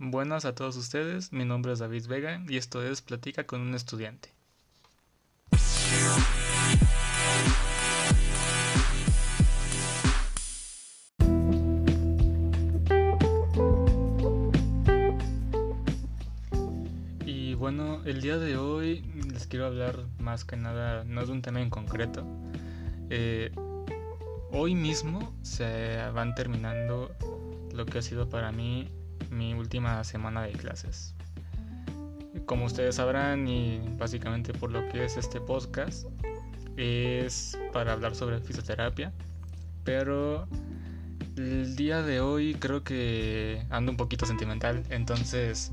Buenas a todos ustedes, mi nombre es David Vega y esto es Platica con un estudiante. Y bueno, el día de hoy les quiero hablar más que nada, no de un tema en concreto. Eh, hoy mismo se van terminando lo que ha sido para mí mi última semana de clases. Como ustedes sabrán y básicamente por lo que es este podcast, es para hablar sobre fisioterapia, pero el día de hoy creo que ando un poquito sentimental, entonces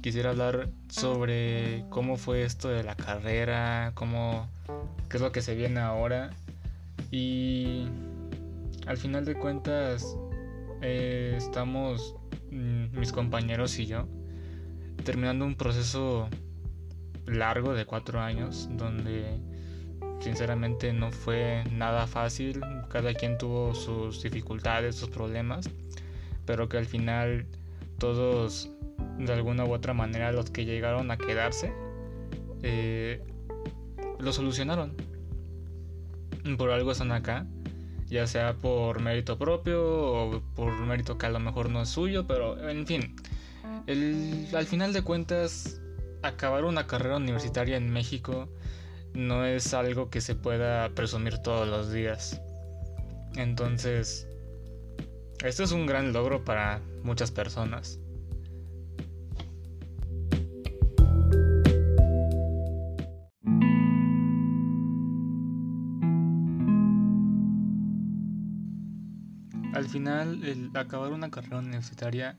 quisiera hablar sobre cómo fue esto de la carrera, cómo qué es lo que se viene ahora. Y al final de cuentas eh, estamos mis compañeros y yo terminando un proceso largo de cuatro años donde sinceramente no fue nada fácil. Cada quien tuvo sus dificultades sus problemas pero que al final todos de alguna u otra manera los que llegaron a quedarse eh, lo solucionaron. Por algo están acá ya sea por mérito propio o por mérito que a lo mejor no es suyo, pero en fin, al final de cuentas, acabar una carrera universitaria en México no es algo que se pueda presumir todos los días. Entonces, esto es un gran logro para muchas personas. Final el acabar una carrera universitaria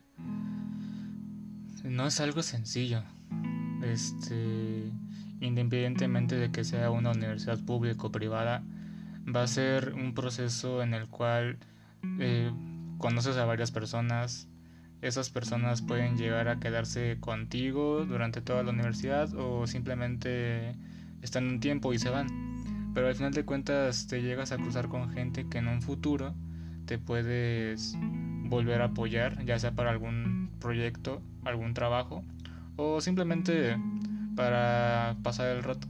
no es algo sencillo. Este, independientemente de que sea una universidad pública o privada, va a ser un proceso en el cual eh, conoces a varias personas. Esas personas pueden llegar a quedarse contigo durante toda la universidad o simplemente están un tiempo y se van. Pero al final de cuentas te llegas a cruzar con gente que en un futuro te puedes volver a apoyar, ya sea para algún proyecto, algún trabajo o simplemente para pasar el rato.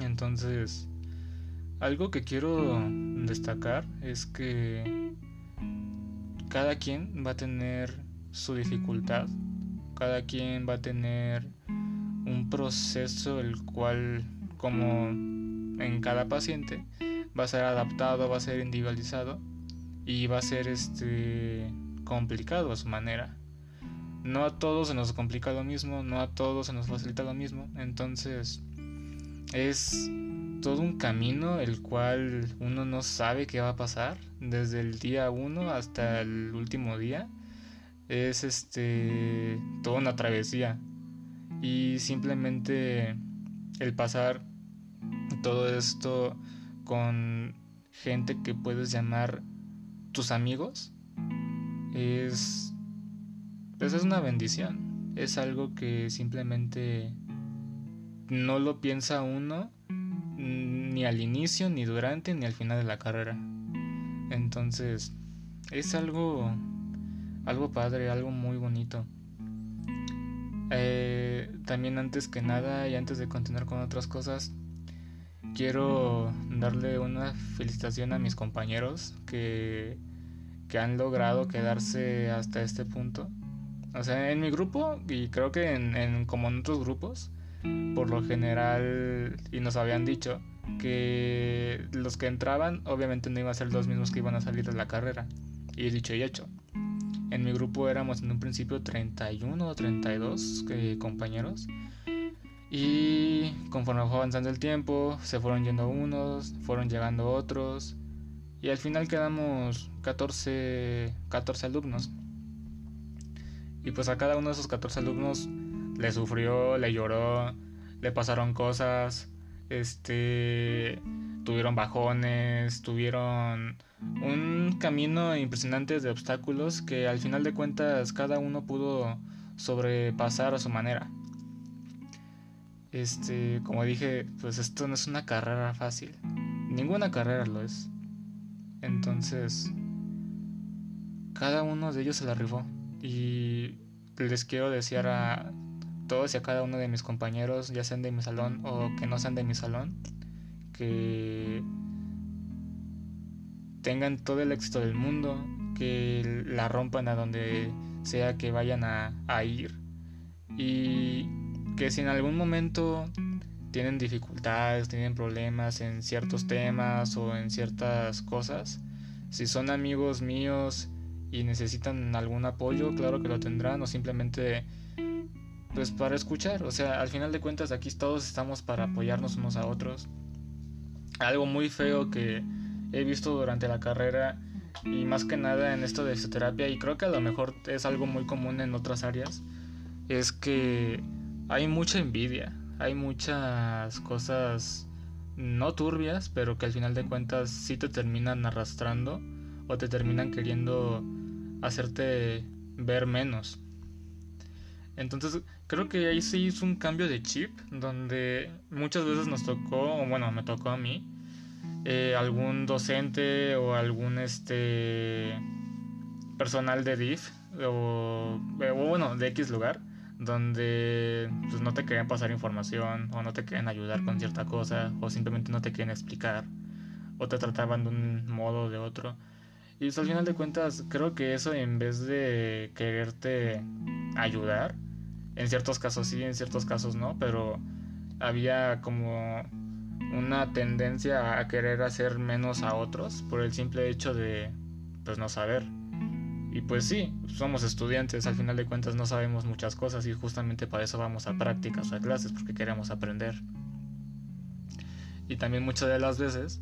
Entonces, algo que quiero destacar es que cada quien va a tener su dificultad, cada quien va a tener un proceso el cual, como en cada paciente, va a ser adaptado, va a ser individualizado y va a ser este complicado a su manera. No a todos se nos complica lo mismo, no a todos se nos facilita lo mismo, entonces es todo un camino el cual uno no sabe qué va a pasar desde el día uno hasta el último día. Es este toda una travesía y simplemente el pasar todo esto con gente que puedes llamar tus amigos es pues es una bendición. Es algo que simplemente no lo piensa uno ni al inicio ni durante ni al final de la carrera. Entonces es algo algo padre algo muy bonito. Eh, también antes que nada y antes de continuar con otras cosas quiero darle una felicitación a mis compañeros que, que han logrado quedarse hasta este punto. O sea, en mi grupo y creo que en, como en otros grupos, por lo general, y nos habían dicho que los que entraban obviamente no iban a ser los mismos que iban a salir de la carrera. Y dicho y hecho. En mi grupo éramos en un principio 31 o 32 eh, compañeros y conforme fue avanzando el tiempo, se fueron yendo unos, fueron llegando otros. Y al final quedamos 14, 14 alumnos. Y pues a cada uno de esos 14 alumnos le sufrió, le lloró, le pasaron cosas, este tuvieron bajones, tuvieron un camino impresionante de obstáculos que al final de cuentas cada uno pudo sobrepasar a su manera. Este, como dije, pues esto no es una carrera fácil. Ninguna carrera lo es. Entonces, cada uno de ellos se la rifó. Y les quiero desear a todos y a cada uno de mis compañeros, ya sean de mi salón o que no sean de mi salón, que tengan todo el éxito del mundo, que la rompan a donde sea que vayan a, a ir y que si en algún momento tienen dificultades, tienen problemas en ciertos temas o en ciertas cosas, si son amigos míos y necesitan algún apoyo, claro que lo tendrán o simplemente pues para escuchar, o sea, al final de cuentas aquí todos estamos para apoyarnos unos a otros. Algo muy feo que he visto durante la carrera y más que nada en esto de fisioterapia y creo que a lo mejor es algo muy común en otras áreas es que hay mucha envidia, hay muchas cosas no turbias, pero que al final de cuentas sí te terminan arrastrando o te terminan queriendo hacerte ver menos. Entonces creo que ahí sí hizo un cambio de chip donde muchas veces nos tocó, o bueno, me tocó a mí, eh, algún docente o algún este personal de DIF o, o bueno, de X lugar donde pues, no te quieren pasar información o no te quieren ayudar con cierta cosa o simplemente no te quieren explicar o te trataban de un modo o de otro. Y pues, al final de cuentas creo que eso en vez de quererte ayudar, en ciertos casos sí, en ciertos casos no, pero había como una tendencia a querer hacer menos a otros por el simple hecho de pues no saber. Y pues sí, somos estudiantes, al final de cuentas no sabemos muchas cosas y justamente para eso vamos a prácticas o a clases porque queremos aprender. Y también muchas de las veces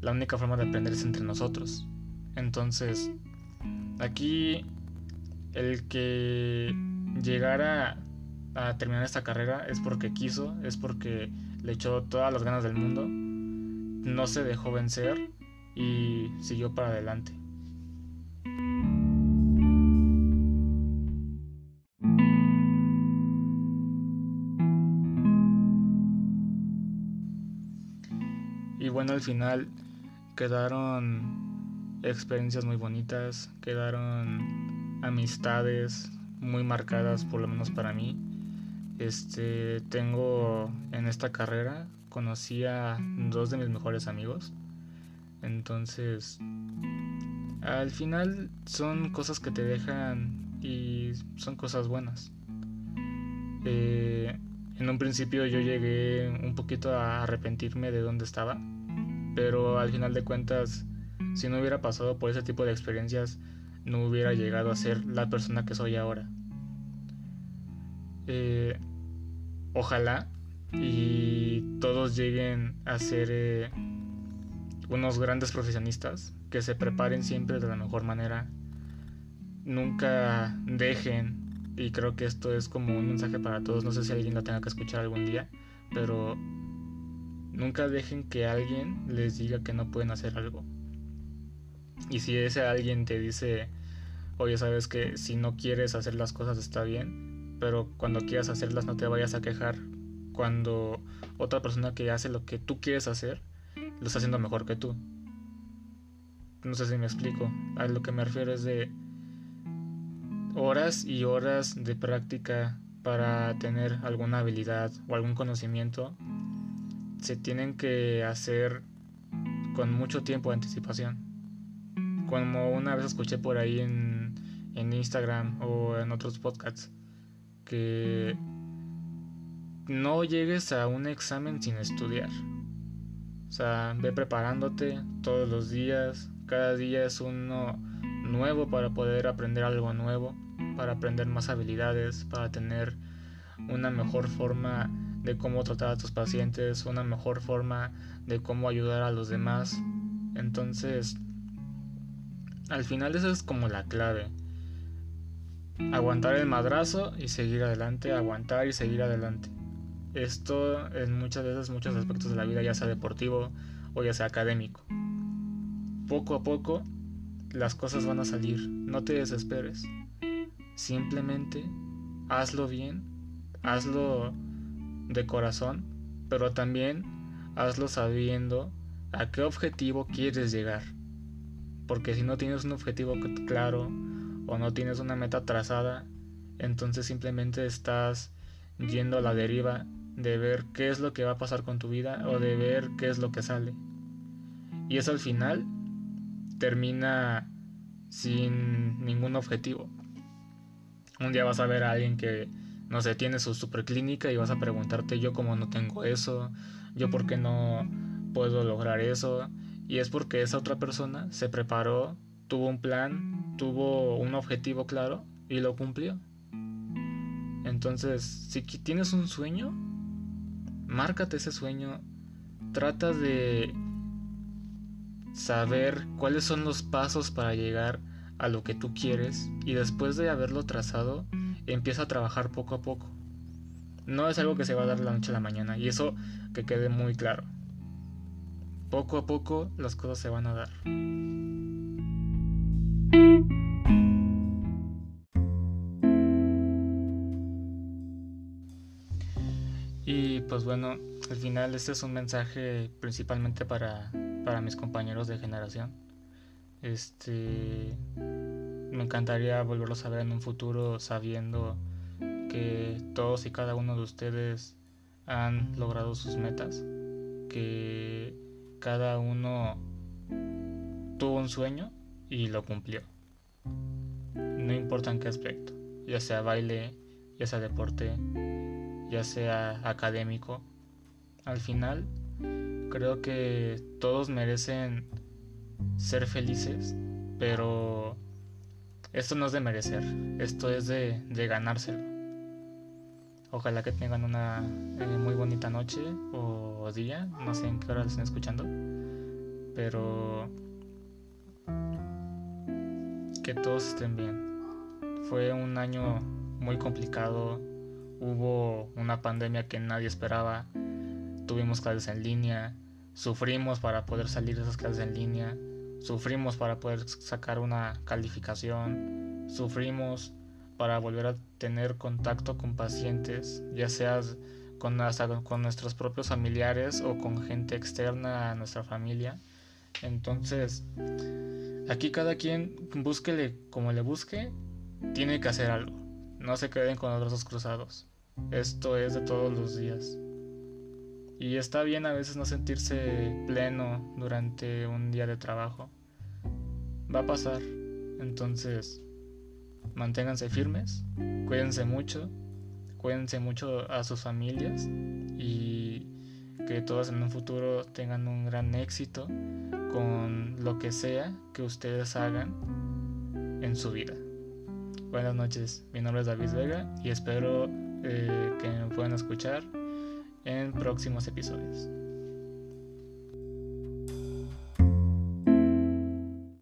la única forma de aprender es entre nosotros. Entonces, aquí el que llegara a terminar esta carrera es porque quiso, es porque le echó todas las ganas del mundo, no se dejó vencer y siguió para adelante. Bueno, al final quedaron experiencias muy bonitas, quedaron amistades muy marcadas, por lo menos para mí. Este, tengo en esta carrera, conocí a dos de mis mejores amigos. Entonces, al final son cosas que te dejan y son cosas buenas. Eh, en un principio yo llegué un poquito a arrepentirme de dónde estaba pero al final de cuentas, si no hubiera pasado por ese tipo de experiencias, no hubiera llegado a ser la persona que soy ahora. Eh, ojalá y todos lleguen a ser eh, unos grandes profesionistas que se preparen siempre de la mejor manera. Nunca dejen, y creo que esto es como un mensaje para todos, no sé si alguien lo tenga que escuchar algún día, pero Nunca dejen que alguien les diga que no pueden hacer algo. Y si ese alguien te dice, oye, sabes que si no quieres hacer las cosas está bien, pero cuando quieras hacerlas no te vayas a quejar cuando otra persona que hace lo que tú quieres hacer lo está haciendo mejor que tú. No sé si me explico. A lo que me refiero es de horas y horas de práctica para tener alguna habilidad o algún conocimiento se tienen que hacer con mucho tiempo de anticipación. Como una vez escuché por ahí en, en Instagram o en otros podcasts, que no llegues a un examen sin estudiar. O sea, ve preparándote todos los días. Cada día es uno nuevo para poder aprender algo nuevo, para aprender más habilidades, para tener una mejor forma de cómo tratar a tus pacientes, una mejor forma de cómo ayudar a los demás. Entonces, al final eso es como la clave. Aguantar el madrazo y seguir adelante, aguantar y seguir adelante. Esto en muchas veces, muchos aspectos de la vida, ya sea deportivo o ya sea académico. Poco a poco las cosas van a salir, no te desesperes. Simplemente hazlo bien, hazlo de corazón, pero también hazlo sabiendo a qué objetivo quieres llegar. Porque si no tienes un objetivo claro o no tienes una meta trazada, entonces simplemente estás yendo a la deriva de ver qué es lo que va a pasar con tu vida o de ver qué es lo que sale. Y eso al final termina sin ningún objetivo. Un día vas a ver a alguien que, no sé, tiene su superclínica y vas a preguntarte yo cómo no tengo eso, yo por qué no puedo lograr eso. Y es porque esa otra persona se preparó, tuvo un plan, tuvo un objetivo claro y lo cumplió. Entonces, si tienes un sueño, márcate ese sueño, trata de saber cuáles son los pasos para llegar a lo que tú quieres y después de haberlo trazado, empieza a trabajar poco a poco. No es algo que se va a dar la noche a la mañana y eso que quede muy claro. Poco a poco las cosas se van a dar. Y pues bueno, al final este es un mensaje principalmente para, para mis compañeros de generación. Este me encantaría volverlos a ver en un futuro sabiendo que todos y cada uno de ustedes han logrado sus metas, que cada uno tuvo un sueño y lo cumplió. No importa en qué aspecto, ya sea baile, ya sea deporte, ya sea académico. Al final, creo que todos merecen ser felices, pero esto no es de merecer, esto es de, ganárselo. Ojalá que tengan una eh, muy bonita noche o día, no sé en qué hora estén escuchando, pero que todos estén bien. Fue un año muy complicado, hubo una pandemia que nadie esperaba, tuvimos clases en línea, sufrimos para poder salir de esas clases en línea, sufrimos para poder sacar una calificación, sufrimos para volver a tener contacto con pacientes, ya sea con, con nuestros propios familiares o con gente externa a nuestra familia. Entonces, aquí cada quien búsquele como le busque, tiene que hacer algo. No se queden con los brazos cruzados. Esto es de todos los días. Y está bien a veces no sentirse pleno durante un día de trabajo. Va a pasar. Entonces, manténganse firmes, cuídense mucho, cuídense mucho a sus familias y que todos en un futuro tengan un gran éxito con lo que sea que ustedes hagan en su vida. Buenas noches, mi nombre es David Vega y espero eh, que me puedan escuchar en próximos episodios.